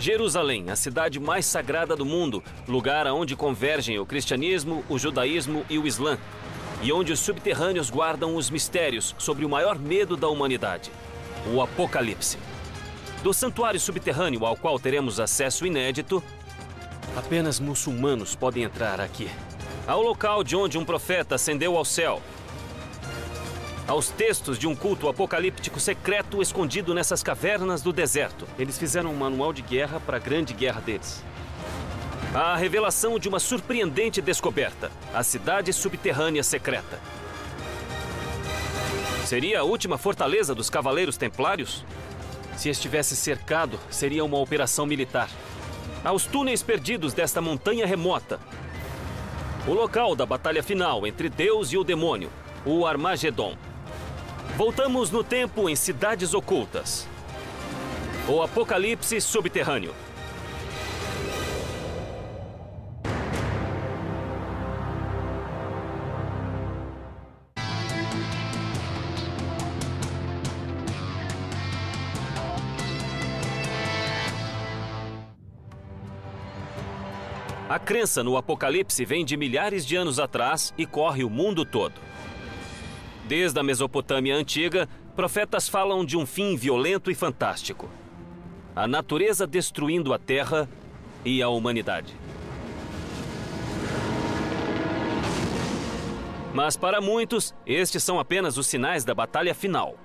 Jerusalém, a cidade mais sagrada do mundo, lugar aonde convergem o cristianismo, o judaísmo e o islã, e onde os subterrâneos guardam os mistérios sobre o maior medo da humanidade, o Apocalipse. Do santuário subterrâneo ao qual teremos acesso inédito, apenas muçulmanos podem entrar aqui. Ao local de onde um profeta ascendeu ao céu, aos textos de um culto apocalíptico secreto escondido nessas cavernas do deserto. Eles fizeram um manual de guerra para a grande guerra deles. A revelação de uma surpreendente descoberta: a cidade subterrânea secreta. Seria a última fortaleza dos Cavaleiros Templários? Se estivesse cercado, seria uma operação militar. Aos túneis perdidos desta montanha remota. O local da batalha final entre Deus e o demônio, o Armagedon. Voltamos no tempo em cidades ocultas. O Apocalipse Subterrâneo. A crença no Apocalipse vem de milhares de anos atrás e corre o mundo todo. Desde a Mesopotâmia antiga, profetas falam de um fim violento e fantástico. A natureza destruindo a terra e a humanidade. Mas para muitos, estes são apenas os sinais da batalha final.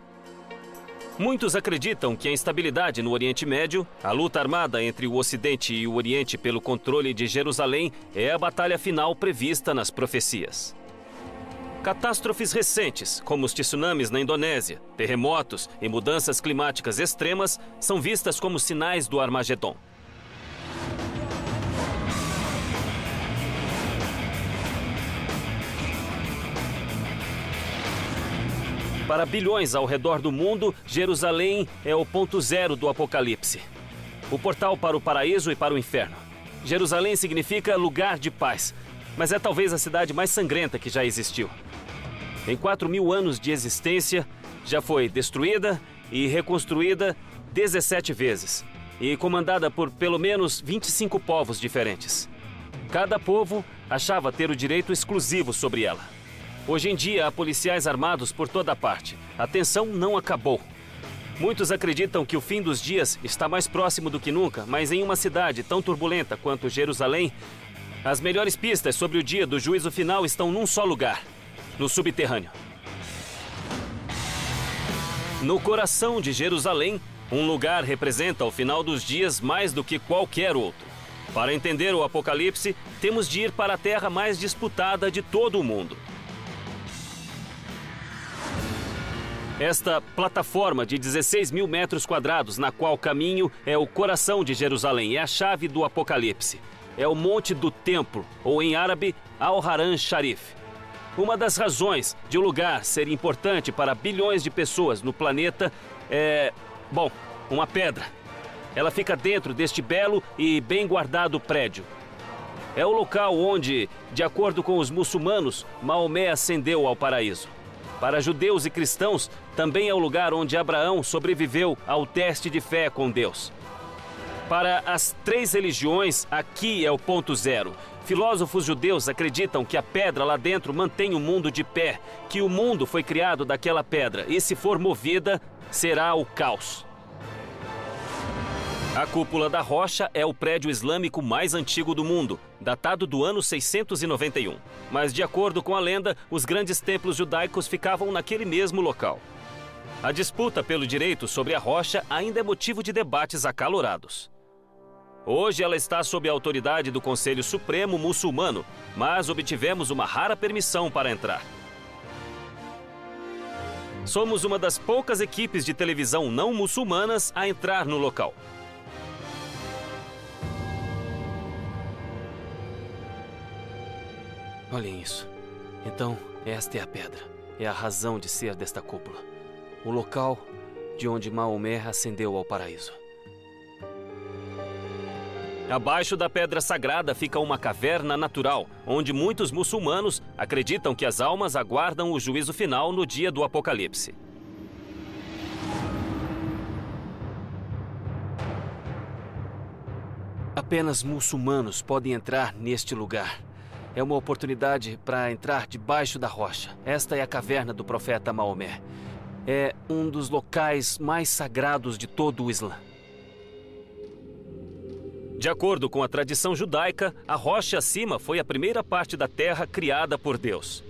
Muitos acreditam que a instabilidade no Oriente Médio, a luta armada entre o Ocidente e o Oriente pelo controle de Jerusalém, é a batalha final prevista nas profecias. Catástrofes recentes, como os tsunamis na Indonésia, terremotos e mudanças climáticas extremas, são vistas como sinais do Armagedon. Para bilhões ao redor do mundo, Jerusalém é o ponto zero do apocalipse. O portal para o paraíso e para o inferno. Jerusalém significa lugar de paz, mas é talvez a cidade mais sangrenta que já existiu. Em 4 mil anos de existência, já foi destruída e reconstruída 17 vezes e comandada por pelo menos 25 povos diferentes. Cada povo achava ter o direito exclusivo sobre ela. Hoje em dia há policiais armados por toda parte. A tensão não acabou. Muitos acreditam que o fim dos dias está mais próximo do que nunca, mas em uma cidade tão turbulenta quanto Jerusalém, as melhores pistas sobre o dia do juízo final estão num só lugar no subterrâneo. No coração de Jerusalém, um lugar representa o final dos dias mais do que qualquer outro. Para entender o Apocalipse, temos de ir para a terra mais disputada de todo o mundo. Esta plataforma de 16 mil metros quadrados, na qual caminho, é o coração de Jerusalém, é a chave do Apocalipse. É o Monte do Templo, ou em árabe, Al-Haran Sharif. Uma das razões de o lugar ser importante para bilhões de pessoas no planeta é, bom, uma pedra. Ela fica dentro deste belo e bem guardado prédio. É o local onde, de acordo com os muçulmanos, Maomé ascendeu ao paraíso. Para judeus e cristãos, também é o lugar onde Abraão sobreviveu ao teste de fé com Deus. Para as três religiões, aqui é o ponto zero. Filósofos judeus acreditam que a pedra lá dentro mantém o mundo de pé, que o mundo foi criado daquela pedra e, se for movida, será o caos. A cúpula da rocha é o prédio islâmico mais antigo do mundo, datado do ano 691. Mas, de acordo com a lenda, os grandes templos judaicos ficavam naquele mesmo local. A disputa pelo direito sobre a rocha ainda é motivo de debates acalorados. Hoje ela está sob a autoridade do Conselho Supremo Muçulmano, mas obtivemos uma rara permissão para entrar. Somos uma das poucas equipes de televisão não muçulmanas a entrar no local. Olhem isso. Então, esta é a pedra. É a razão de ser desta cúpula. O local de onde Maomé ascendeu ao paraíso. Abaixo da pedra sagrada fica uma caverna natural, onde muitos muçulmanos acreditam que as almas aguardam o juízo final no dia do Apocalipse. Apenas muçulmanos podem entrar neste lugar. É uma oportunidade para entrar debaixo da rocha. Esta é a caverna do profeta Maomé. É um dos locais mais sagrados de todo o Islã. De acordo com a tradição judaica, a rocha acima foi a primeira parte da terra criada por Deus.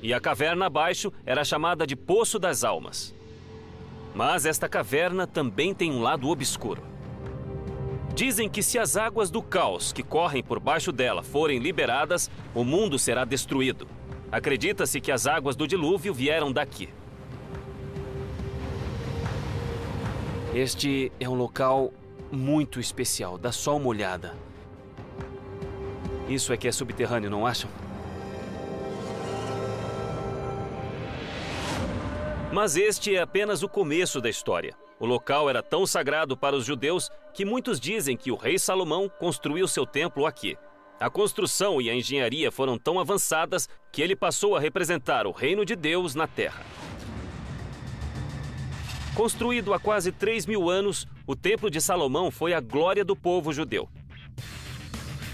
E a caverna abaixo era chamada de Poço das Almas. Mas esta caverna também tem um lado obscuro. Dizem que se as águas do caos que correm por baixo dela forem liberadas, o mundo será destruído. Acredita-se que as águas do dilúvio vieram daqui. Este é um local muito especial. Dá só uma olhada. Isso é que é subterrâneo, não acham? Mas este é apenas o começo da história. O local era tão sagrado para os judeus que muitos dizem que o rei Salomão construiu seu templo aqui. A construção e a engenharia foram tão avançadas que ele passou a representar o reino de Deus na terra. Construído há quase 3 mil anos, o Templo de Salomão foi a glória do povo judeu.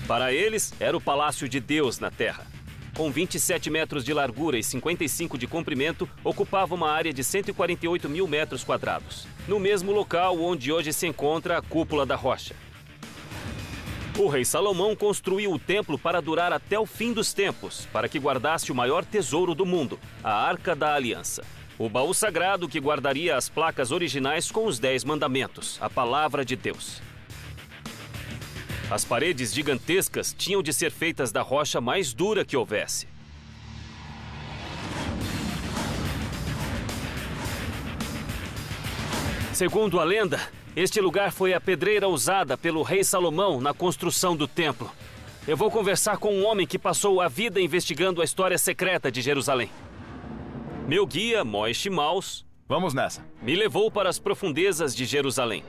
Para eles, era o palácio de Deus na terra. Com 27 metros de largura e 55 de comprimento, ocupava uma área de 148 mil metros quadrados, no mesmo local onde hoje se encontra a Cúpula da Rocha. O rei Salomão construiu o templo para durar até o fim dos tempos, para que guardasse o maior tesouro do mundo, a Arca da Aliança. O baú sagrado que guardaria as placas originais com os Dez Mandamentos, a palavra de Deus. As paredes gigantescas tinham de ser feitas da rocha mais dura que houvesse. Segundo a lenda, este lugar foi a pedreira usada pelo rei Salomão na construção do templo. Eu vou conversar com um homem que passou a vida investigando a história secreta de Jerusalém. Meu guia, Moish Maus, Vamos nessa. me levou para as profundezas de Jerusalém.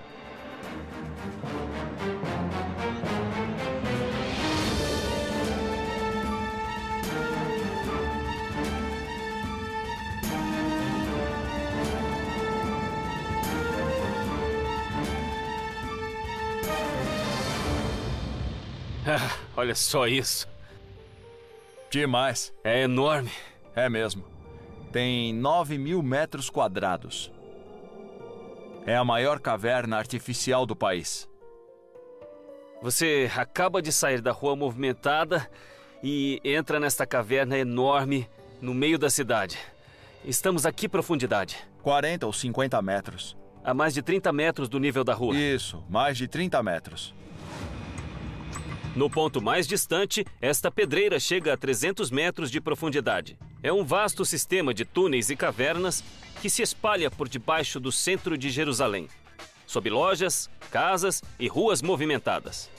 Ah, olha só isso. Demais. É enorme. É mesmo. Tem 9 mil metros quadrados. É a maior caverna artificial do país. Você acaba de sair da rua movimentada e entra nesta caverna enorme no meio da cidade. Estamos a que profundidade? 40 ou 50 metros. A mais de 30 metros do nível da rua. Isso, mais de 30 metros. No ponto mais distante, esta pedreira chega a 300 metros de profundidade. É um vasto sistema de túneis e cavernas que se espalha por debaixo do centro de Jerusalém, sob lojas, casas e ruas movimentadas.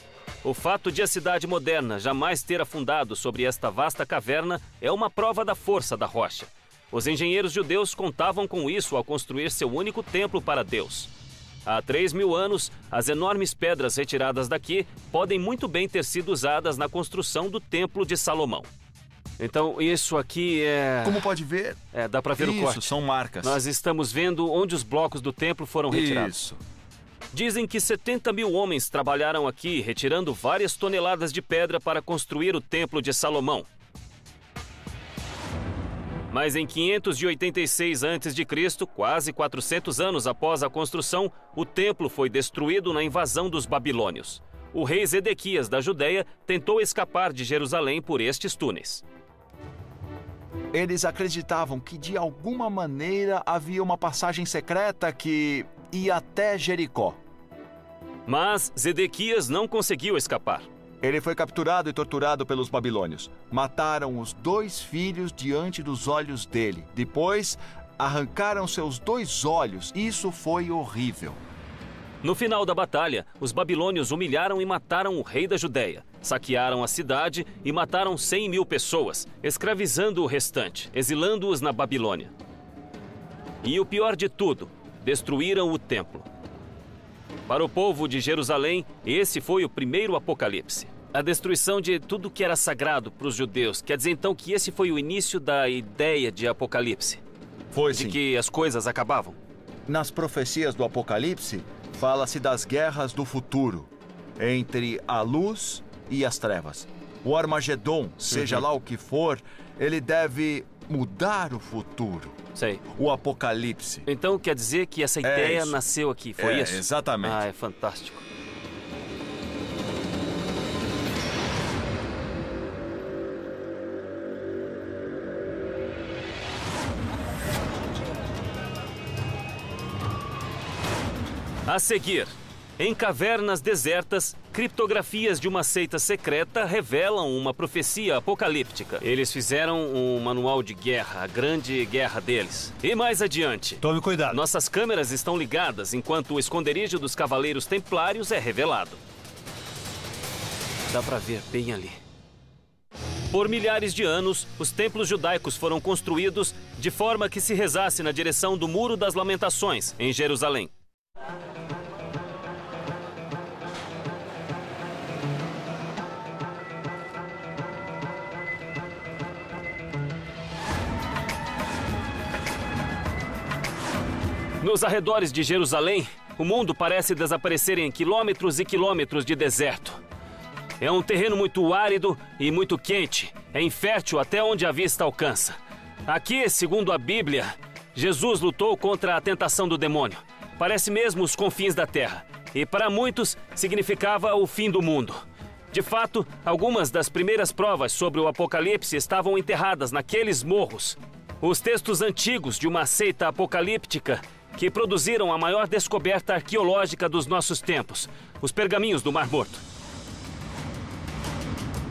O fato de a cidade moderna jamais ter afundado sobre esta vasta caverna é uma prova da força da rocha. Os engenheiros judeus contavam com isso ao construir seu único templo para Deus. Há três mil anos, as enormes pedras retiradas daqui podem muito bem ter sido usadas na construção do Templo de Salomão. Então, isso aqui é. Como pode ver, É, dá pra ver o isso corte. são marcas. Nós estamos vendo onde os blocos do templo foram retirados. Isso. Dizem que 70 mil homens trabalharam aqui, retirando várias toneladas de pedra para construir o Templo de Salomão. Mas em 586 a.C., quase 400 anos após a construção, o templo foi destruído na invasão dos babilônios. O rei Zedequias da Judéia tentou escapar de Jerusalém por estes túneis. Eles acreditavam que de alguma maneira havia uma passagem secreta que ia até Jericó. Mas Zedequias não conseguiu escapar. Ele foi capturado e torturado pelos babilônios. Mataram os dois filhos diante dos olhos dele. Depois, arrancaram seus dois olhos. Isso foi horrível. No final da batalha, os babilônios humilharam e mataram o rei da Judéia. Saquearam a cidade e mataram 100 mil pessoas, escravizando o restante, exilando-os na Babilônia. E o pior de tudo, destruíram o templo. Para o povo de Jerusalém, esse foi o primeiro apocalipse. A destruição de tudo que era sagrado para os judeus. Quer dizer então que esse foi o início da ideia de apocalipse? Foi De sim. que as coisas acabavam? Nas profecias do Apocalipse, fala-se das guerras do futuro. entre a luz e as trevas. O Armagedon, seja lá o que for, ele deve mudar o futuro. Sei. O apocalipse. Então quer dizer que essa ideia isso. nasceu aqui, foi É, isso? exatamente. Ah, é fantástico. A seguir, em cavernas desertas, criptografias de uma seita secreta revelam uma profecia apocalíptica. Eles fizeram um manual de guerra, a grande guerra deles. E mais adiante, Tome cuidado. nossas câmeras estão ligadas enquanto o esconderijo dos Cavaleiros Templários é revelado. Dá pra ver bem ali. Por milhares de anos, os templos judaicos foram construídos de forma que se rezasse na direção do Muro das Lamentações, em Jerusalém. Nos arredores de Jerusalém, o mundo parece desaparecer em quilômetros e quilômetros de deserto. É um terreno muito árido e muito quente. É infértil até onde a vista alcança. Aqui, segundo a Bíblia, Jesus lutou contra a tentação do demônio. Parece mesmo os confins da terra. E para muitos, significava o fim do mundo. De fato, algumas das primeiras provas sobre o Apocalipse estavam enterradas naqueles morros. Os textos antigos de uma seita apocalíptica que produziram a maior descoberta arqueológica dos nossos tempos, os pergaminhos do Mar Morto.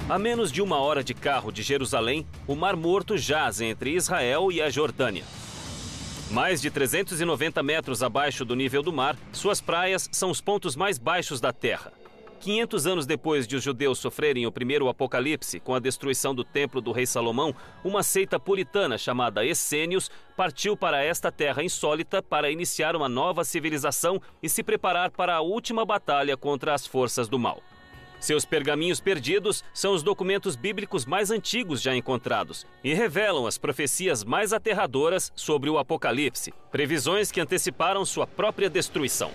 A menos de uma hora de carro de Jerusalém, o Mar Morto jaz entre Israel e a Jordânia. Mais de 390 metros abaixo do nível do mar, suas praias são os pontos mais baixos da Terra. 500 anos depois de os judeus sofrerem o primeiro apocalipse com a destruição do templo do rei Salomão, uma seita puritana chamada Essênios partiu para esta terra insólita para iniciar uma nova civilização e se preparar para a última batalha contra as forças do mal. Seus pergaminhos perdidos são os documentos bíblicos mais antigos já encontrados e revelam as profecias mais aterradoras sobre o Apocalipse, previsões que anteciparam sua própria destruição.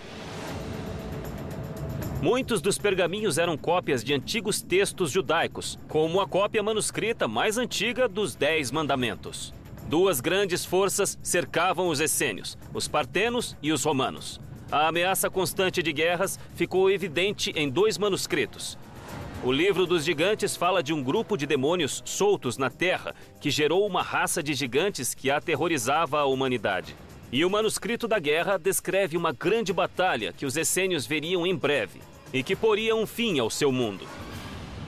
Muitos dos pergaminhos eram cópias de antigos textos judaicos, como a cópia manuscrita mais antiga dos Dez Mandamentos. Duas grandes forças cercavam os essênios, os partenos e os romanos. A ameaça constante de guerras ficou evidente em dois manuscritos. O livro dos gigantes fala de um grupo de demônios soltos na Terra que gerou uma raça de gigantes que aterrorizava a humanidade. E o manuscrito da guerra descreve uma grande batalha que os essênios veriam em breve e que poria um fim ao seu mundo.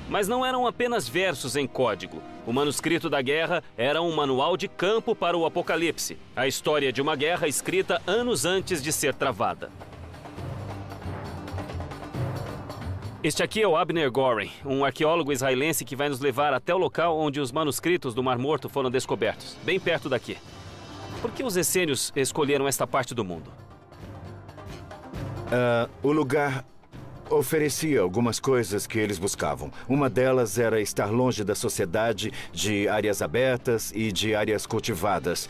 Mas não eram apenas versos em código. O manuscrito da guerra era um manual de campo para o apocalipse, a história de uma guerra escrita anos antes de ser travada. Este aqui é o Abner Goren, um arqueólogo israelense que vai nos levar até o local onde os manuscritos do Mar Morto foram descobertos, bem perto daqui. Por que os essênios escolheram esta parte do mundo? Ah, o lugar oferecia algumas coisas que eles buscavam. Uma delas era estar longe da sociedade, de áreas abertas e de áreas cultivadas.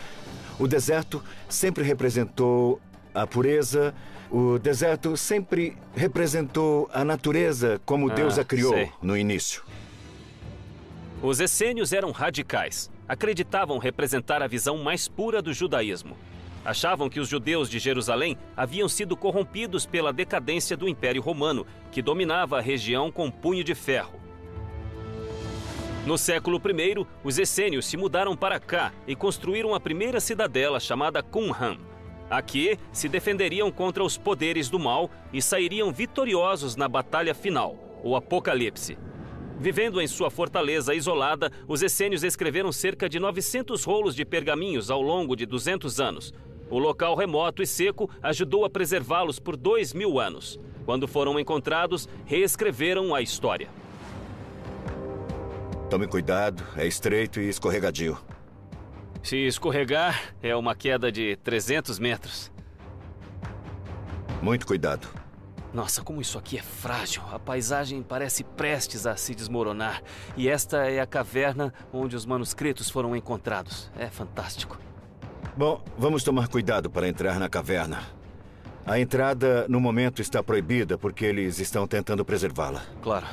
O deserto sempre representou a pureza. O deserto sempre representou a natureza como Ah, Deus a criou sei. no início. Os essênios eram radicais. Acreditavam representar a visão mais pura do judaísmo. Achavam que os judeus de Jerusalém haviam sido corrompidos pela decadência do Império Romano, que dominava a região com punho de ferro. No século I, os essênios se mudaram para cá e construíram a primeira cidadela chamada Qumran. Aqui se defenderiam contra os poderes do mal e sairiam vitoriosos na batalha final, o Apocalipse. Vivendo em sua fortaleza isolada, os essênios escreveram cerca de 900 rolos de pergaminhos ao longo de 200 anos. O local remoto e seco ajudou a preservá-los por dois mil anos. Quando foram encontrados, reescreveram a história. Tome cuidado, é estreito e escorregadio. Se escorregar, é uma queda de 300 metros. Muito cuidado. Nossa, como isso aqui é frágil. A paisagem parece prestes a se desmoronar. E esta é a caverna onde os manuscritos foram encontrados. É fantástico. Bom, vamos tomar cuidado para entrar na caverna. A entrada, no momento, está proibida porque eles estão tentando preservá-la. Claro.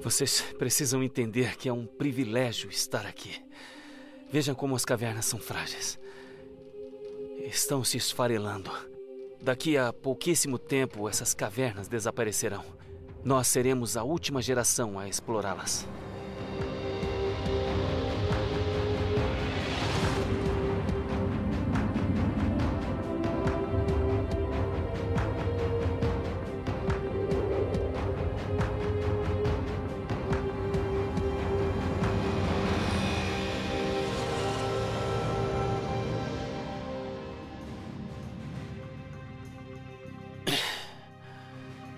Vocês precisam entender que é um privilégio estar aqui. Vejam como as cavernas são frágeis. Estão se esfarelando. Daqui a pouquíssimo tempo, essas cavernas desaparecerão. Nós seremos a última geração a explorá-las.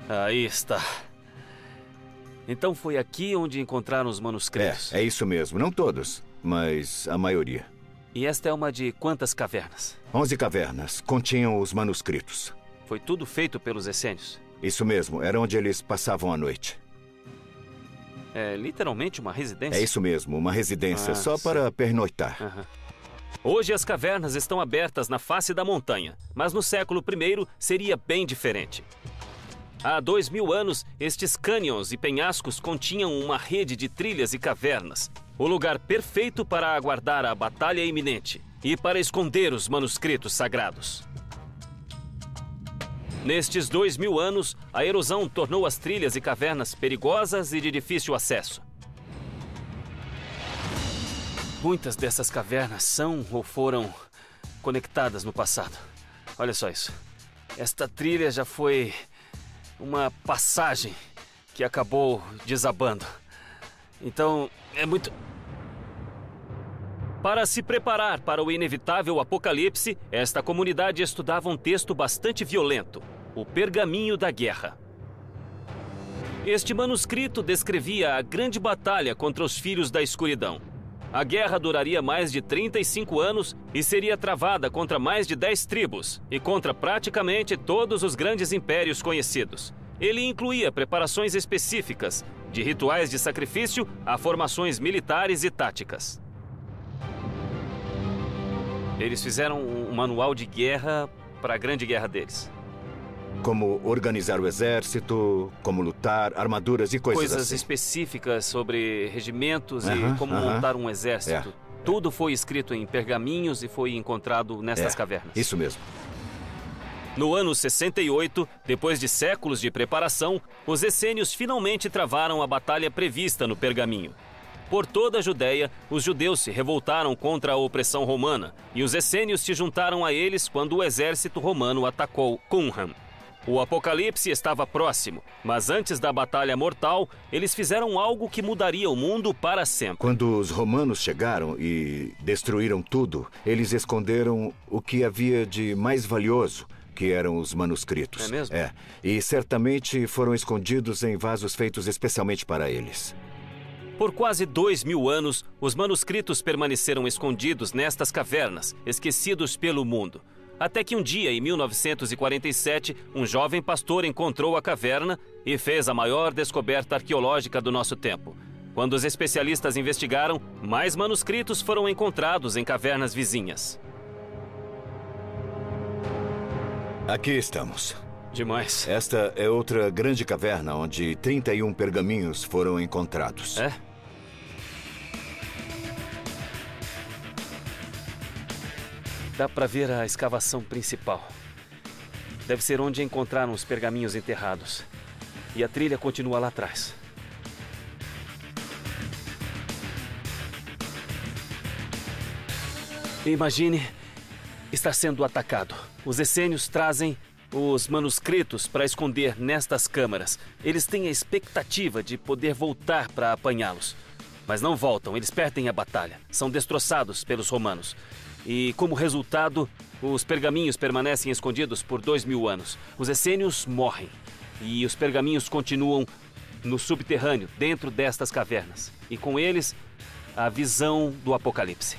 Aí está. Então foi aqui onde encontraram os manuscritos. É, é isso mesmo. Não todos, mas a maioria. E esta é uma de quantas cavernas? Onze cavernas continham os manuscritos. Foi tudo feito pelos essênios? Isso mesmo, era onde eles passavam a noite. É literalmente uma residência? É isso mesmo, uma residência Ah, só sim. para pernoitar. Aham. Hoje as cavernas estão abertas na face da montanha, mas no século I seria bem diferente. Há dois mil anos, estes cânions e penhascos continham uma rede de trilhas e cavernas, o lugar perfeito para aguardar a batalha iminente e para esconder os manuscritos sagrados. Nestes dois mil anos, a erosão tornou as trilhas e cavernas perigosas e de difícil acesso. Muitas dessas cavernas são ou foram conectadas no passado. Olha só isso. Esta trilha já foi uma passagem que acabou desabando. Então, é muito. Para se preparar para o inevitável apocalipse, esta comunidade estudava um texto bastante violento: o Pergaminho da Guerra. Este manuscrito descrevia a grande batalha contra os filhos da escuridão. A guerra duraria mais de 35 anos e seria travada contra mais de 10 tribos e contra praticamente todos os grandes impérios conhecidos. Ele incluía preparações específicas, de rituais de sacrifício a formações militares e táticas. Eles fizeram um manual de guerra para a grande guerra deles. Como organizar o exército, como lutar, armaduras e coisas, Coisas assim. específicas sobre regimentos e como aham. montar um exército. Tudo foi escrito em pergaminhos e foi encontrado nestas É, cavernas. Isso mesmo. No ano 68, depois de séculos de preparação, os essênios finalmente travaram a batalha prevista no pergaminho. Por toda a Judéia, os judeus se revoltaram contra a opressão romana e os essênios se juntaram a eles quando o exército romano atacou Qumran. O apocalipse estava próximo, mas antes da batalha mortal, eles fizeram algo que mudaria o mundo para sempre. Quando os romanos chegaram e destruíram tudo, eles esconderam o que havia de mais valioso, que eram os manuscritos. É mesmo? É. E certamente foram escondidos em vasos feitos especialmente para eles. Por quase dois mil anos, os manuscritos permaneceram escondidos nestas cavernas, esquecidos pelo mundo. Até que um dia, em 1947, um jovem pastor encontrou a caverna e fez a maior descoberta arqueológica do nosso tempo. Quando os especialistas investigaram, mais manuscritos foram encontrados em cavernas vizinhas. Aqui estamos. Demais. Esta é outra grande caverna onde 31 pergaminhos foram encontrados. É? Dá pra ver a escavação principal. Deve ser onde encontraram os pergaminhos enterrados. E a trilha continua lá atrás. Imagine estar sendo atacado. Os essênios trazem os manuscritos para esconder nestas câmaras. Eles têm a expectativa de poder voltar para apanhá-los. Mas não voltam, eles perdem a batalha. São destroçados pelos romanos. E, como resultado, os pergaminhos permanecem escondidos por dois mil anos. Os essênios morrem. E os pergaminhos continuam no subterrâneo, dentro destas cavernas. E com eles, a visão do apocalipse.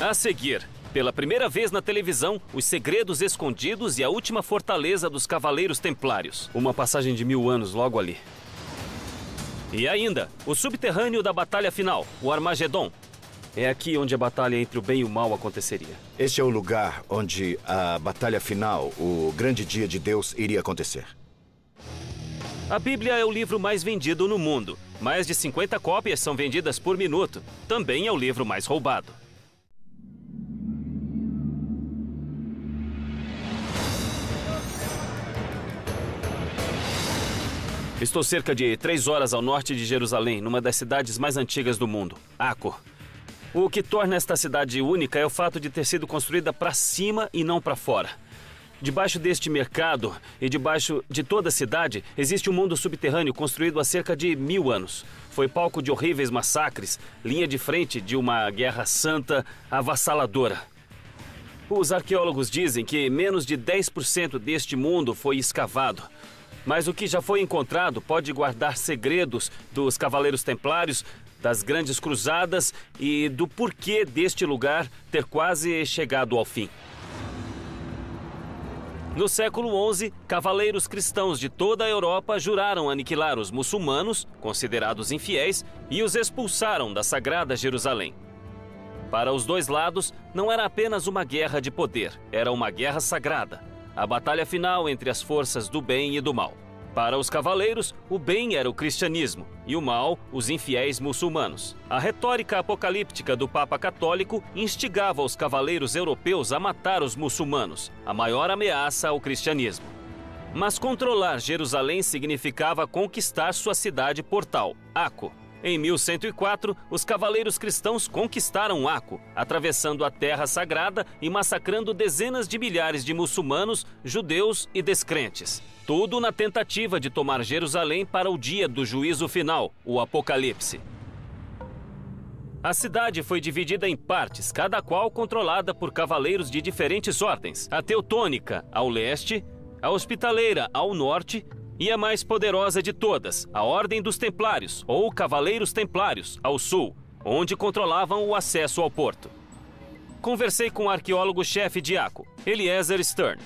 A seguir, pela primeira vez na televisão, os segredos escondidos e a última fortaleza dos Cavaleiros Templários. Uma passagem de mil anos logo ali. E ainda, o subterrâneo da batalha final, o Armagedon. É aqui onde a batalha entre o bem e o mal aconteceria. Este é o lugar onde a batalha final, o grande dia de Deus, iria acontecer. A Bíblia é o livro mais vendido no mundo. Mais de 50 cópias são vendidas por minuto. Também é o livro mais roubado. Estou cerca de três horas ao norte de Jerusalém, numa das cidades mais antigas do mundo, Aco. O que torna esta cidade única é o fato de ter sido construída para cima e não para fora. Debaixo deste mercado e debaixo de toda a cidade existe um mundo subterrâneo construído há cerca de mil anos. Foi palco de horríveis massacres, linha de frente de uma guerra santa avassaladora. Os arqueólogos dizem que menos de 10% deste mundo foi escavado. Mas o que já foi encontrado pode guardar segredos dos Cavaleiros Templários, das Grandes Cruzadas e do porquê deste lugar ter quase chegado ao fim. No século XI, cavaleiros cristãos de toda a Europa juraram aniquilar os muçulmanos, considerados infiéis, e os expulsaram da Sagrada Jerusalém. Para os dois lados, não era apenas uma guerra de poder, era uma guerra sagrada a batalha final entre as forças do bem e do mal. Para os cavaleiros, o bem era o cristianismo e o mal, os infiéis muçulmanos. A retórica apocalíptica do Papa Católico instigava os cavaleiros europeus a matar os muçulmanos, a maior ameaça ao cristianismo. Mas controlar Jerusalém significava conquistar sua cidade portal, Aco, em 1104, os cavaleiros cristãos conquistaram Aco, atravessando a terra sagrada e massacrando dezenas de milhares de muçulmanos, judeus e descrentes. Tudo na tentativa de tomar Jerusalém para o dia do juízo final, o Apocalipse. A cidade foi dividida em partes, cada qual controlada por cavaleiros de diferentes ordens. A Teutônica, ao leste, a Hospitaleira, ao norte, e a mais poderosa de todas, a Ordem dos Templários, ou Cavaleiros Templários, ao sul, onde controlavam o acesso ao porto. Conversei com o arqueólogo-chefe de Aco, Eliezer Stern.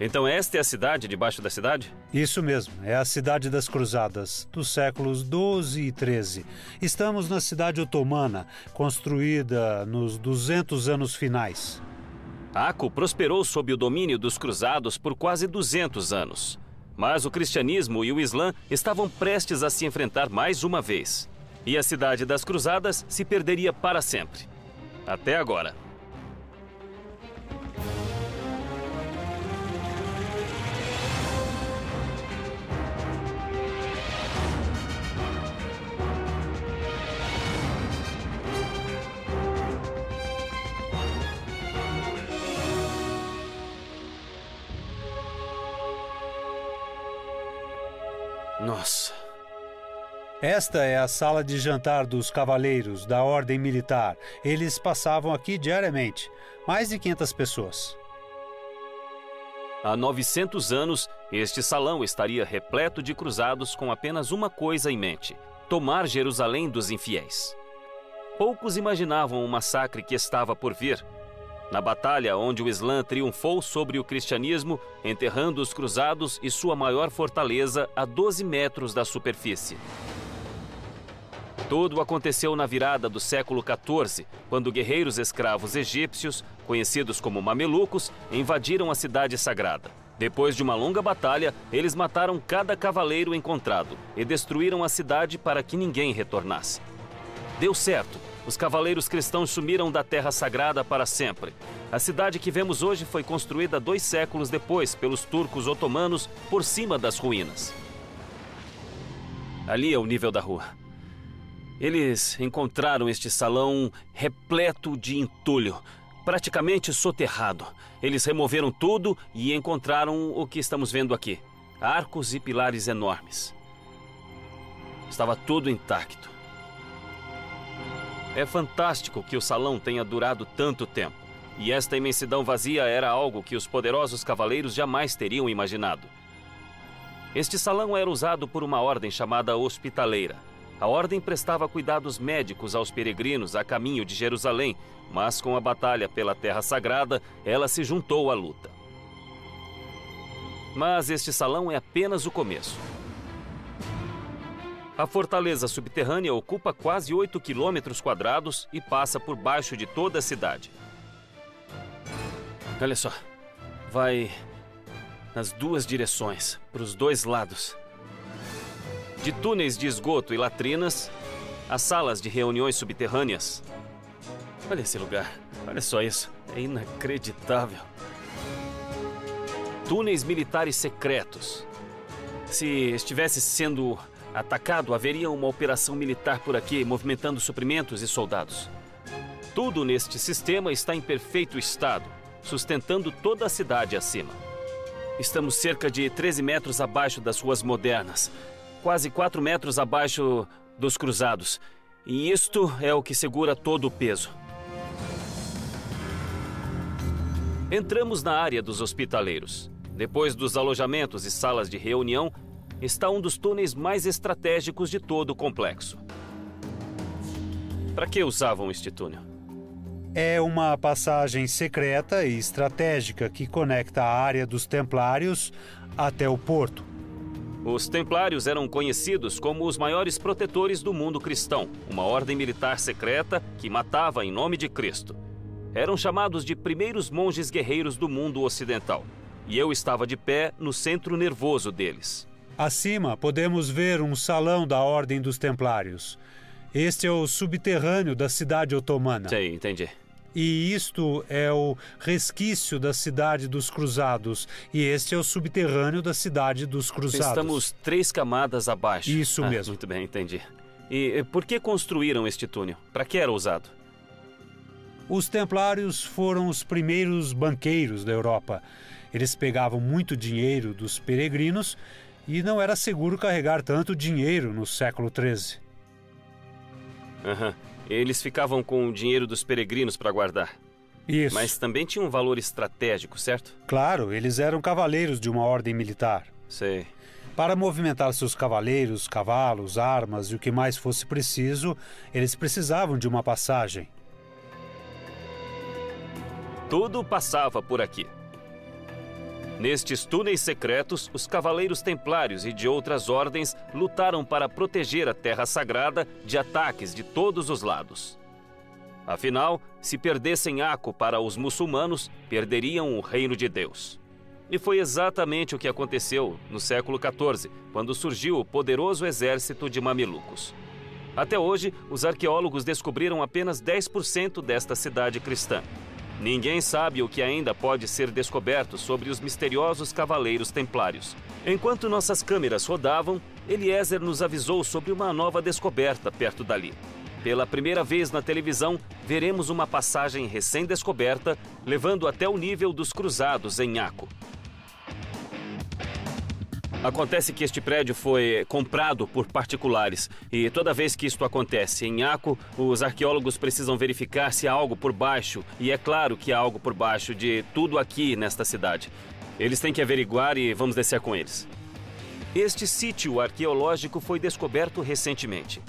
Então esta é a cidade debaixo da cidade? Isso mesmo, é a cidade das Cruzadas, dos séculos 12 e 13. Estamos na cidade otomana, construída nos 200 anos finais. Aco prosperou sob o domínio dos cruzados por quase 200 anos. Mas o cristianismo e o islã estavam prestes a se enfrentar mais uma vez. E a cidade das Cruzadas se perderia para sempre. Até agora. Esta é a sala de jantar dos cavaleiros da Ordem Militar. Eles passavam aqui diariamente. Mais de 500 pessoas. Há 900 anos, este salão estaria repleto de cruzados com apenas uma coisa em mente: tomar Jerusalém dos infiéis. Poucos imaginavam o massacre que estava por vir na batalha onde o Islã triunfou sobre o cristianismo, enterrando os cruzados e sua maior fortaleza a 12 metros da superfície. Tudo aconteceu na virada do século XIV, quando guerreiros escravos egípcios, conhecidos como mamelucos, invadiram a cidade sagrada. Depois de uma longa batalha, eles mataram cada cavaleiro encontrado e destruíram a cidade para que ninguém retornasse. Deu certo os cavaleiros cristãos sumiram da terra sagrada para sempre. A cidade que vemos hoje foi construída dois séculos depois pelos turcos otomanos por cima das ruínas. Ali é o nível da rua. Eles encontraram este salão repleto de entulho, praticamente soterrado. Eles removeram tudo e encontraram o que estamos vendo aqui: arcos e pilares enormes. Estava tudo intacto. É fantástico que o salão tenha durado tanto tempo. E esta imensidão vazia era algo que os poderosos cavaleiros jamais teriam imaginado. Este salão era usado por uma ordem chamada Hospitaleira. A ordem prestava cuidados médicos aos peregrinos a caminho de Jerusalém, mas com a batalha pela Terra Sagrada, ela se juntou à luta. Mas este salão é apenas o começo. A fortaleza subterrânea ocupa quase 8 quilômetros quadrados e passa por baixo de toda a cidade. Olha só, vai nas duas direções, para os dois lados. De túneis de esgoto e latrinas, as salas de reuniões subterrâneas. Olha esse lugar, olha só isso, é inacreditável. Túneis militares secretos. Se estivesse sendo Atacado, haveria uma operação militar por aqui, movimentando suprimentos e soldados. Tudo neste sistema está em perfeito estado, sustentando toda a cidade acima. Estamos cerca de 13 metros abaixo das ruas modernas, quase 4 metros abaixo dos cruzados. E isto é o que segura todo o peso. Entramos na área dos hospitaleiros. Depois dos alojamentos e salas de reunião, está um dos túneis mais estratégicos de todo o complexo. Para que usavam este túnel? É uma passagem secreta e estratégica que conecta a área dos Templários até o porto. Os Templários eram conhecidos como os maiores protetores do mundo cristão, uma ordem militar secreta que matava em nome de Cristo. Eram chamados de primeiros monges guerreiros do mundo ocidental, e eu estava de pé no centro nervoso deles. Acima podemos ver um salão da Ordem dos Templários. Este é o subterrâneo da cidade otomana. Sim, entendi. E isto é o resquício da cidade dos Cruzados. E este é o subterrâneo da cidade dos Cruzados. Estamos três camadas abaixo. Isso ah, mesmo. Muito bem, entendi. E por que construíram este túnel? Para que era usado? Os Templários foram os primeiros banqueiros da Europa. Eles pegavam muito dinheiro dos peregrinos e não era seguro carregar tanto dinheiro no século XIII. Uhum. Eles ficavam com o dinheiro dos peregrinos para guardar. Isso. Mas também tinha um valor estratégico, certo? Claro, eles eram cavaleiros de uma ordem militar. Sei. Para movimentar seus cavaleiros, cavalos, armas e o que mais fosse preciso, eles precisavam de uma passagem. Tudo passava por aqui. Nestes túneis secretos, os cavaleiros templários e de outras ordens lutaram para proteger a Terra Sagrada de ataques de todos os lados. Afinal, se perdessem Aco para os muçulmanos, perderiam o reino de Deus. E foi exatamente o que aconteceu no século XIV, quando surgiu o poderoso exército de mamelucos. Até hoje, os arqueólogos descobriram apenas 10% desta cidade cristã. Ninguém sabe o que ainda pode ser descoberto sobre os misteriosos cavaleiros templários. Enquanto nossas câmeras rodavam, Eliezer nos avisou sobre uma nova descoberta perto dali. Pela primeira vez na televisão, veremos uma passagem recém-descoberta, levando até o nível dos cruzados em Aco. Acontece que este prédio foi comprado por particulares e toda vez que isto acontece em Aco, os arqueólogos precisam verificar se há algo por baixo e é claro que há algo por baixo de tudo aqui nesta cidade. Eles têm que averiguar e vamos descer com eles. Este sítio arqueológico foi descoberto recentemente.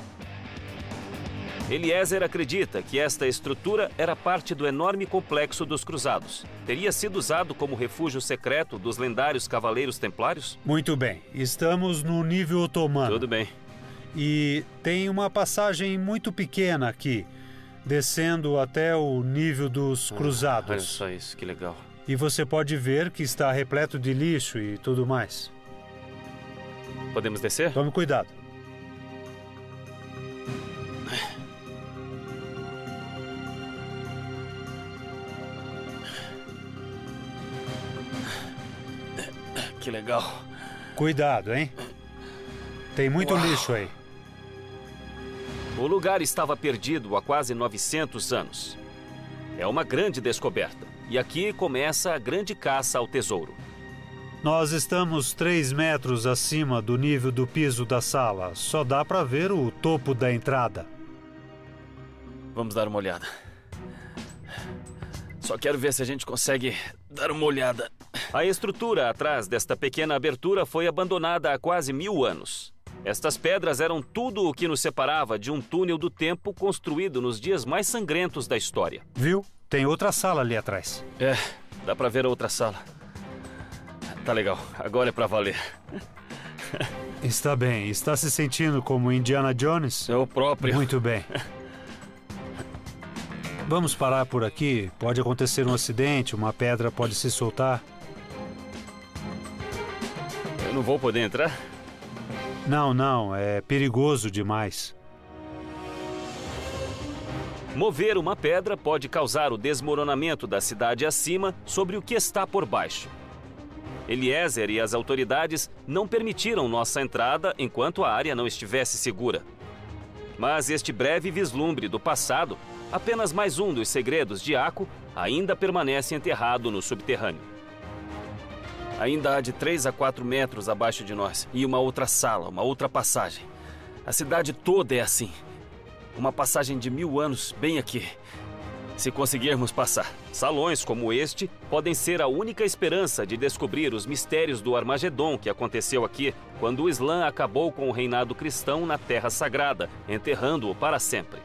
Eliezer acredita que esta estrutura era parte do enorme complexo dos Cruzados. Teria sido usado como refúgio secreto dos lendários Cavaleiros Templários? Muito bem. Estamos no nível otomano. Tudo bem. E tem uma passagem muito pequena aqui, descendo até o nível dos Cruzados. Ah, olha só isso, que legal. E você pode ver que está repleto de lixo e tudo mais. Podemos descer? Tome cuidado. Que legal. Cuidado, hein? Tem muito Uau. lixo aí. O lugar estava perdido há quase 900 anos. É uma grande descoberta. E aqui começa a grande caça ao tesouro. Nós estamos 3 metros acima do nível do piso da sala. Só dá para ver o topo da entrada. Vamos dar uma olhada. Só quero ver se a gente consegue dar uma olhada. A estrutura atrás desta pequena abertura foi abandonada há quase mil anos. Estas pedras eram tudo o que nos separava de um túnel do tempo construído nos dias mais sangrentos da história. Viu? Tem outra sala ali atrás. É, dá pra ver a outra sala. Tá legal, agora é pra valer. Está bem. Está se sentindo como Indiana Jones? É o próprio. Muito bem. Vamos parar por aqui. Pode acontecer um acidente, uma pedra pode se soltar. Não vou poder entrar? Não, não, é perigoso demais. Mover uma pedra pode causar o desmoronamento da cidade acima sobre o que está por baixo. Eliezer e as autoridades não permitiram nossa entrada enquanto a área não estivesse segura. Mas este breve vislumbre do passado, apenas mais um dos segredos de Aco, ainda permanece enterrado no subterrâneo. Ainda há de 3 a 4 metros abaixo de nós e uma outra sala, uma outra passagem. A cidade toda é assim. Uma passagem de mil anos bem aqui. Se conseguirmos passar, salões como este podem ser a única esperança de descobrir os mistérios do Armagedon que aconteceu aqui quando o Islã acabou com o reinado cristão na Terra Sagrada, enterrando-o para sempre.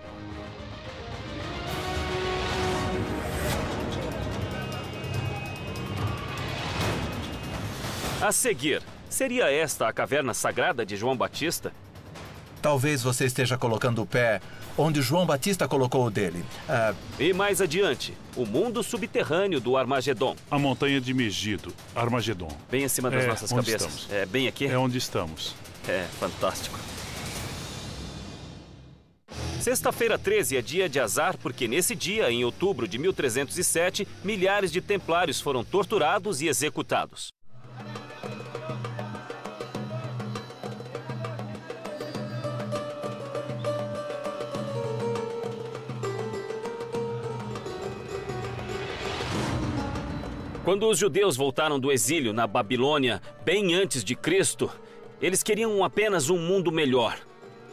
A seguir, seria esta a caverna sagrada de João Batista? Talvez você esteja colocando o pé onde João Batista colocou o dele. Ah, E mais adiante, o mundo subterrâneo do Armagedon, A montanha de Megido, Armagedon. bem acima das É, nossas onde cabeças. estamos. É bem aqui? É onde estamos. É, fantástico. Sexta-feira 13 é dia de azar porque nesse dia, em outubro de 1307, milhares de templários foram torturados e executados. Quando os judeus voltaram do exílio na Babilônia, bem antes de Cristo, eles queriam apenas um mundo melhor.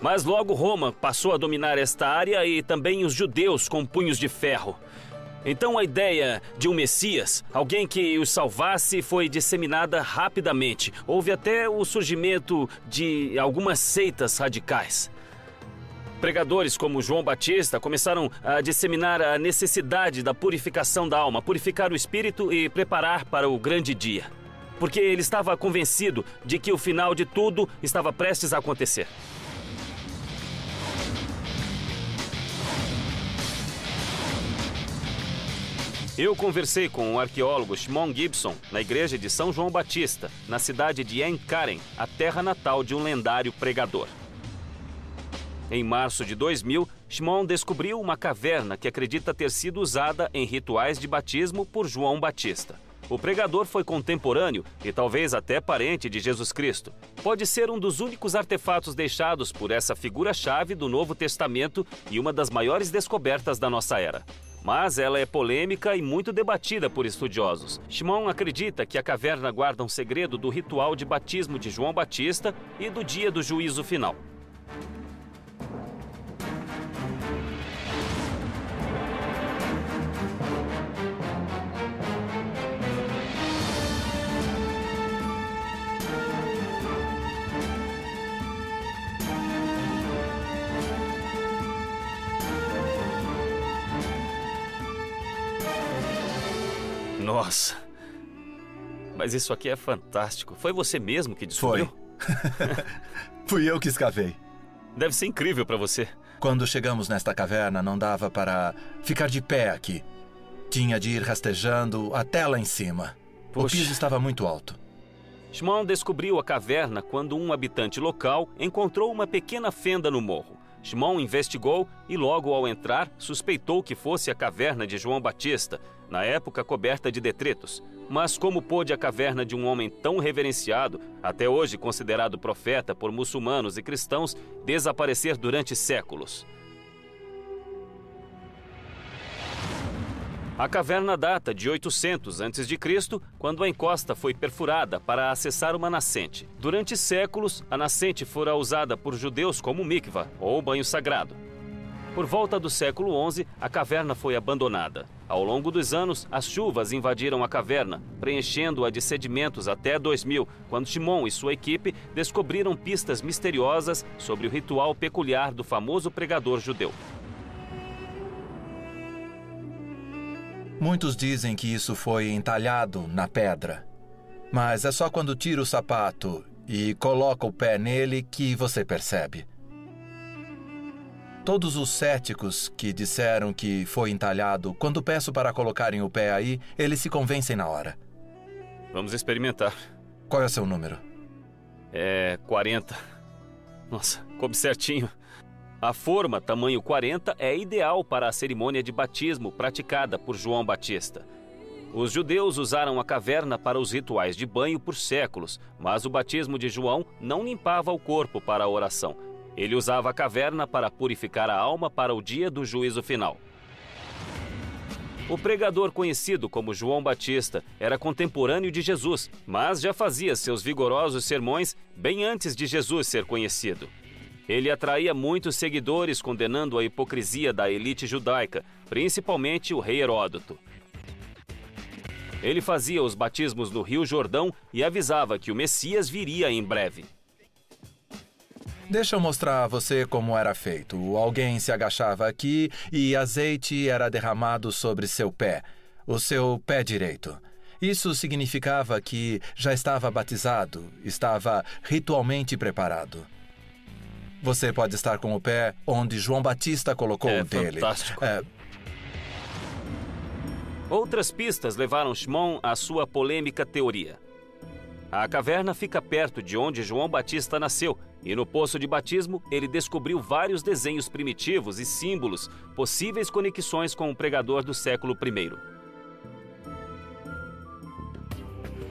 Mas logo Roma passou a dominar esta área e também os judeus com punhos de ferro. Então a ideia de um Messias, alguém que os salvasse, foi disseminada rapidamente. Houve até o surgimento de algumas seitas radicais. Pregadores como João Batista começaram a disseminar a necessidade da purificação da alma, purificar o espírito e preparar para o grande dia. Porque ele estava convencido de que o final de tudo estava prestes a acontecer. Eu conversei com o arqueólogo Shimon Gibson na igreja de São João Batista, na cidade de Enkaren, a terra natal de um lendário pregador. Em março de 2000, Shimon descobriu uma caverna que acredita ter sido usada em rituais de batismo por João Batista. O pregador foi contemporâneo e talvez até parente de Jesus Cristo. Pode ser um dos únicos artefatos deixados por essa figura-chave do Novo Testamento e uma das maiores descobertas da nossa era. Mas ela é polêmica e muito debatida por estudiosos. Shimon acredita que a caverna guarda um segredo do ritual de batismo de João Batista e do dia do juízo final. Nossa. Mas isso aqui é fantástico. Foi você mesmo que descobriu? fui eu que escavei. Deve ser incrível para você. Quando chegamos nesta caverna, não dava para ficar de pé aqui. Tinha de ir rastejando até lá em cima. O Poxa. piso estava muito alto. Shimon descobriu a caverna quando um habitante local encontrou uma pequena fenda no morro. Shimon investigou e, logo ao entrar, suspeitou que fosse a caverna de João Batista, na época coberta de detritos. Mas como pôde a caverna de um homem tão reverenciado, até hoje considerado profeta por muçulmanos e cristãos, desaparecer durante séculos? A caverna data de 800 a.C., quando a encosta foi perfurada para acessar uma nascente. Durante séculos, a nascente fora usada por judeus como mikvah, ou banho sagrado. Por volta do século XI, a caverna foi abandonada. Ao longo dos anos, as chuvas invadiram a caverna, preenchendo-a de sedimentos até 2000, quando Shimon e sua equipe descobriram pistas misteriosas sobre o ritual peculiar do famoso pregador judeu. Muitos dizem que isso foi entalhado na pedra. Mas é só quando tira o sapato e coloca o pé nele que você percebe. Todos os céticos que disseram que foi entalhado, quando peço para colocarem o pé aí, eles se convencem na hora. Vamos experimentar. Qual é o seu número? É 40. Nossa, coube certinho. A forma tamanho 40 é ideal para a cerimônia de batismo praticada por João Batista. Os judeus usaram a caverna para os rituais de banho por séculos, mas o batismo de João não limpava o corpo para a oração. Ele usava a caverna para purificar a alma para o dia do juízo final. O pregador conhecido como João Batista era contemporâneo de Jesus, mas já fazia seus vigorosos sermões bem antes de Jesus ser conhecido. Ele atraía muitos seguidores condenando a hipocrisia da elite judaica, principalmente o rei Heródoto. Ele fazia os batismos no Rio Jordão e avisava que o Messias viria em breve. Deixa eu mostrar a você como era feito. Alguém se agachava aqui e azeite era derramado sobre seu pé, o seu pé direito. Isso significava que já estava batizado, estava ritualmente preparado. Você pode estar com o pé onde João Batista colocou é o dele. Fantástico. É, Outras pistas levaram Shimon à sua polêmica teoria. A caverna fica perto de onde João Batista nasceu, e no poço de batismo ele descobriu vários desenhos primitivos e símbolos, possíveis conexões com o pregador do século I.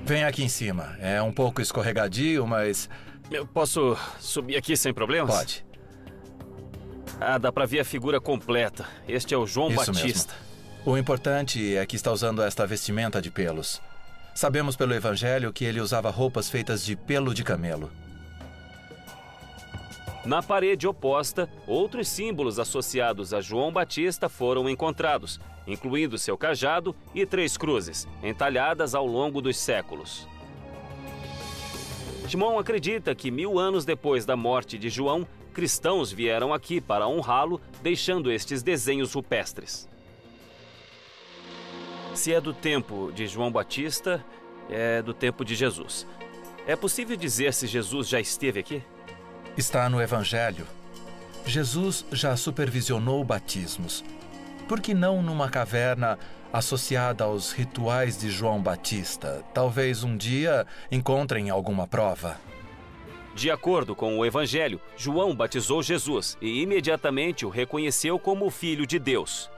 vem aqui em cima. É um pouco escorregadio, mas Eu posso subir aqui sem problemas? pode. Ah, dá pra ver a figura completa. Este é o João Isso Batista. mesmo. O importante é que está usando esta vestimenta de pelos. Sabemos pelo Evangelho que ele usava roupas feitas de pelo de camelo. Na parede oposta, outros símbolos associados a João Batista foram encontrados, incluindo seu cajado e três cruzes, entalhadas ao longo dos séculos. Timon acredita que mil anos depois da morte de João, cristãos vieram aqui para honrá-lo, deixando estes desenhos rupestres. Se é do tempo de João Batista, é do tempo de Jesus. É possível dizer se Jesus já esteve aqui? Está no Evangelho. Jesus já supervisionou batismos. Por que não numa caverna associada aos rituais de João Batista? Talvez um dia encontrem alguma prova. De acordo com o Evangelho, João batizou Jesus e imediatamente o reconheceu como o Filho de Deus.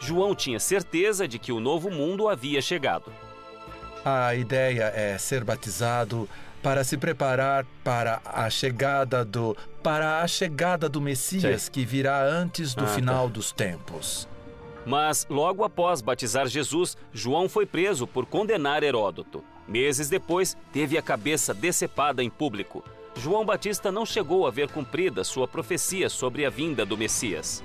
João tinha certeza de que o novo mundo havia chegado. A ideia é ser batizado para se preparar para a chegada do para a chegada do Messias Sei. que virá antes do Ah, tá. final dos tempos. Mas, logo após batizar Jesus, João foi preso por condenar Heródoto. Meses depois, teve a cabeça decepada em público. João Batista não chegou a ver cumprida sua profecia sobre a vinda do Messias.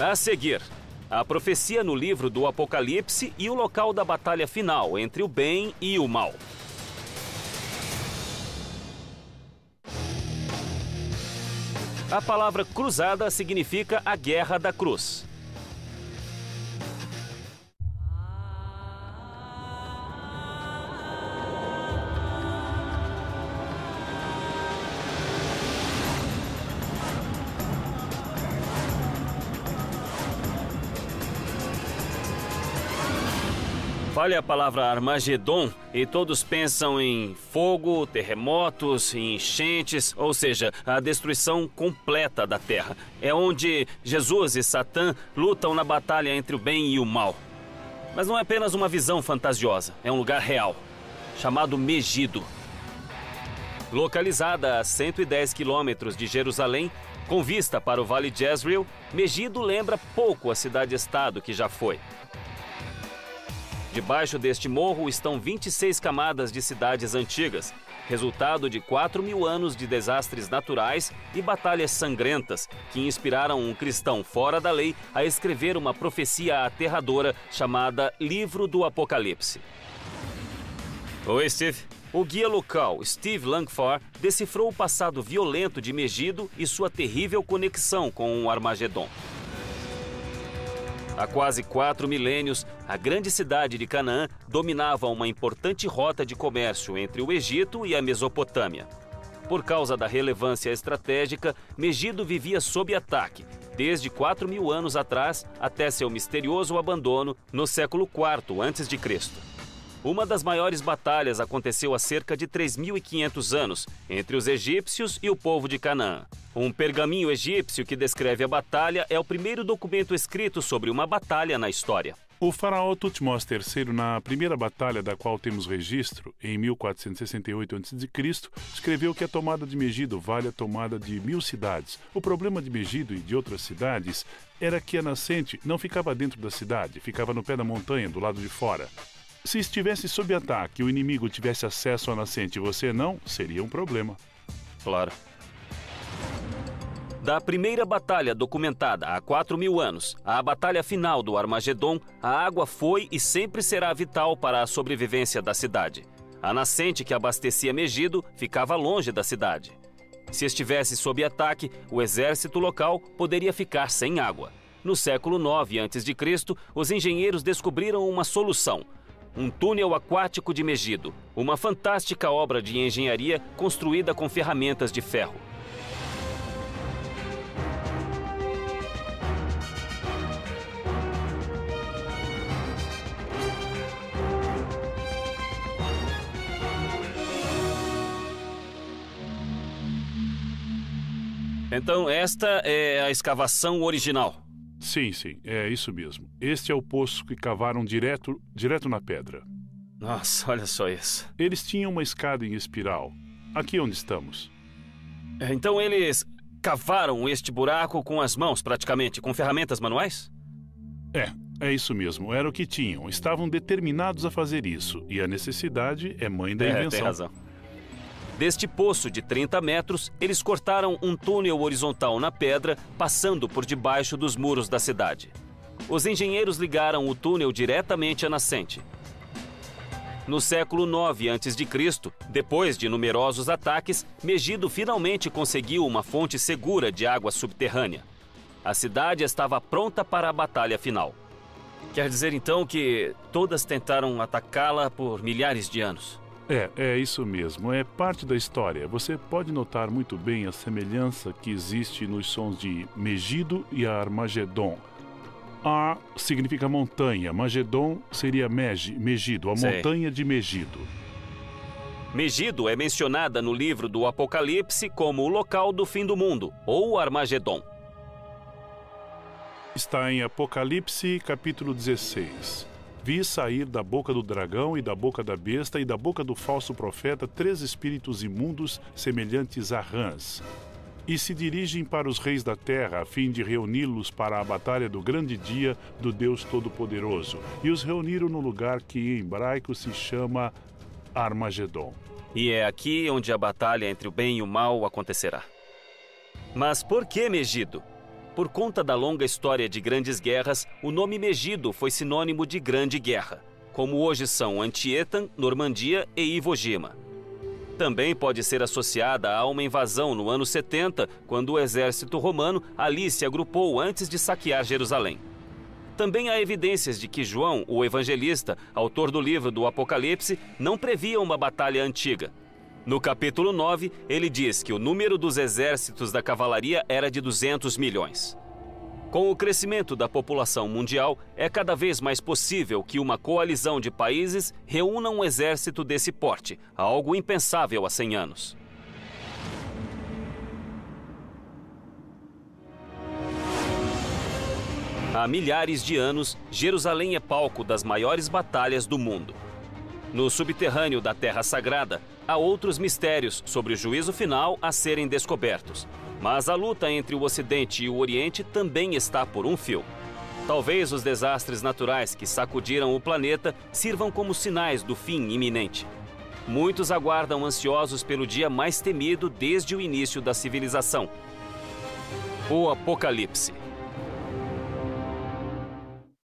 A seguir, a profecia no livro do Apocalipse e o local da batalha final entre o bem e o mal. A palavra cruzada significa a guerra da cruz. Fale a palavra Armagedon e todos pensam em fogo, terremotos, em enchentes, ou seja, a destruição completa da Terra. É onde Jesus e Satã lutam na batalha entre o bem e o mal. Mas não é apenas uma visão fantasiosa, é um lugar real, chamado Megido. Localizada a 110 quilômetros de Jerusalém, com vista para o Vale de Jezreel, Megido lembra pouco a cidade-estado que já foi. Debaixo deste morro estão 26 camadas de cidades antigas. resultado de 4 mil anos de desastres naturais e batalhas sangrentas que inspiraram um cristão fora da lei a escrever uma profecia aterradora chamada Livro do Apocalipse. Oi, Steve. O guia local, Steve Langford, decifrou o passado violento de Megido e sua terrível conexão com o Armagedon. Há quase quatro milênios, a grande cidade de Canaã dominava uma importante rota de comércio entre o Egito e a Mesopotâmia. Por causa da relevância estratégica, Megido vivia sob ataque, desde 4 mil anos atrás até seu misterioso abandono no século IV a.C. Uma das maiores batalhas aconteceu há cerca de 3.500 anos entre os egípcios e o povo de Canaã. Um pergaminho egípcio que descreve a batalha é o primeiro documento escrito sobre uma batalha na história. O faraó Tutmos III, na primeira batalha da qual temos registro, em 1468 a.C., escreveu que a tomada de Megido vale a tomada de mil cidades. O problema de Megido e de outras cidades era que a nascente não ficava dentro da cidade, ficava no pé da montanha, do lado de fora. Se estivesse sob ataque e o inimigo tivesse acesso à nascente e você não, seria um problema. Claro. Da primeira batalha documentada há 4 mil anos à batalha final do Armagedon, a água foi e sempre será vital para a sobrevivência da cidade. A nascente que abastecia Megido ficava longe da cidade. Se estivesse sob ataque, o exército local poderia ficar sem água. No século 9 a.C., os engenheiros descobriram uma solução um túnel aquático de Megido, uma fantástica obra de engenharia construída com ferramentas de ferro. Então, esta é a escavação original. Sim, sim, é isso mesmo. Este é o poço que cavaram direto, direto na pedra. Nossa, olha só isso. Eles tinham uma escada em espiral. Aqui onde estamos. É, então eles cavaram este buraco com as mãos, praticamente, com ferramentas manuais? É, é isso mesmo. Era o que tinham. Estavam determinados a fazer isso. E a necessidade é mãe da é, invenção. Tem razão. Deste poço de 30 metros, eles cortaram um túnel horizontal na pedra, passando por debaixo dos muros da cidade. Os engenheiros ligaram o túnel diretamente à nascente. No século 9 a.C., depois de numerosos ataques, Megido finalmente conseguiu uma fonte segura de água subterrânea. A cidade estava pronta para a batalha final. Quer dizer então que todas tentaram atacá-la por milhares de anos. É, é isso mesmo. É parte da história. Você pode notar muito bem a semelhança que existe nos sons de Megido e Armagedon. A significa montanha, Magedon seria Megi, Megido, a Sei. montanha de Megido. Megido é mencionada no livro do Apocalipse como o local do fim do mundo, ou Armagedon. Está em Apocalipse, capítulo 16. Vi sair da boca do dragão e da boca da besta e da boca do falso profeta três espíritos imundos semelhantes a rãs. E se dirigem para os reis da terra a fim de reuni-los para a batalha do grande dia do Deus Todo-Poderoso. E os reuniram no lugar que em hebraico se chama Armagedon. E é aqui onde a batalha entre o bem e o mal acontecerá. Mas por que Megido? Por conta da longa história de grandes guerras, o nome Megido foi sinônimo de grande guerra, como hoje são Antietam, Normandia e Iwo Jima. Também pode ser associada a uma invasão no ano 70, quando o exército romano ali se agrupou antes de saquear Jerusalém. Também há evidências de que João, o evangelista, autor do livro do Apocalipse, não previa uma batalha antiga. No capítulo 9, ele diz que o número dos exércitos da cavalaria era de 200 milhões. Com o crescimento da população mundial, é cada vez mais possível que uma coalizão de países reúna um exército desse porte, algo impensável há 100 anos. Há milhares de anos, Jerusalém é palco das maiores batalhas do mundo. No subterrâneo da Terra Sagrada, há outros mistérios sobre o juízo final a serem descobertos. Mas a luta entre o Ocidente e o Oriente também está por um fio. Talvez os desastres naturais que sacudiram o planeta sirvam como sinais do fim iminente. muitos aguardam ansiosos pelo dia mais temido desde o início da civilização o Apocalipse.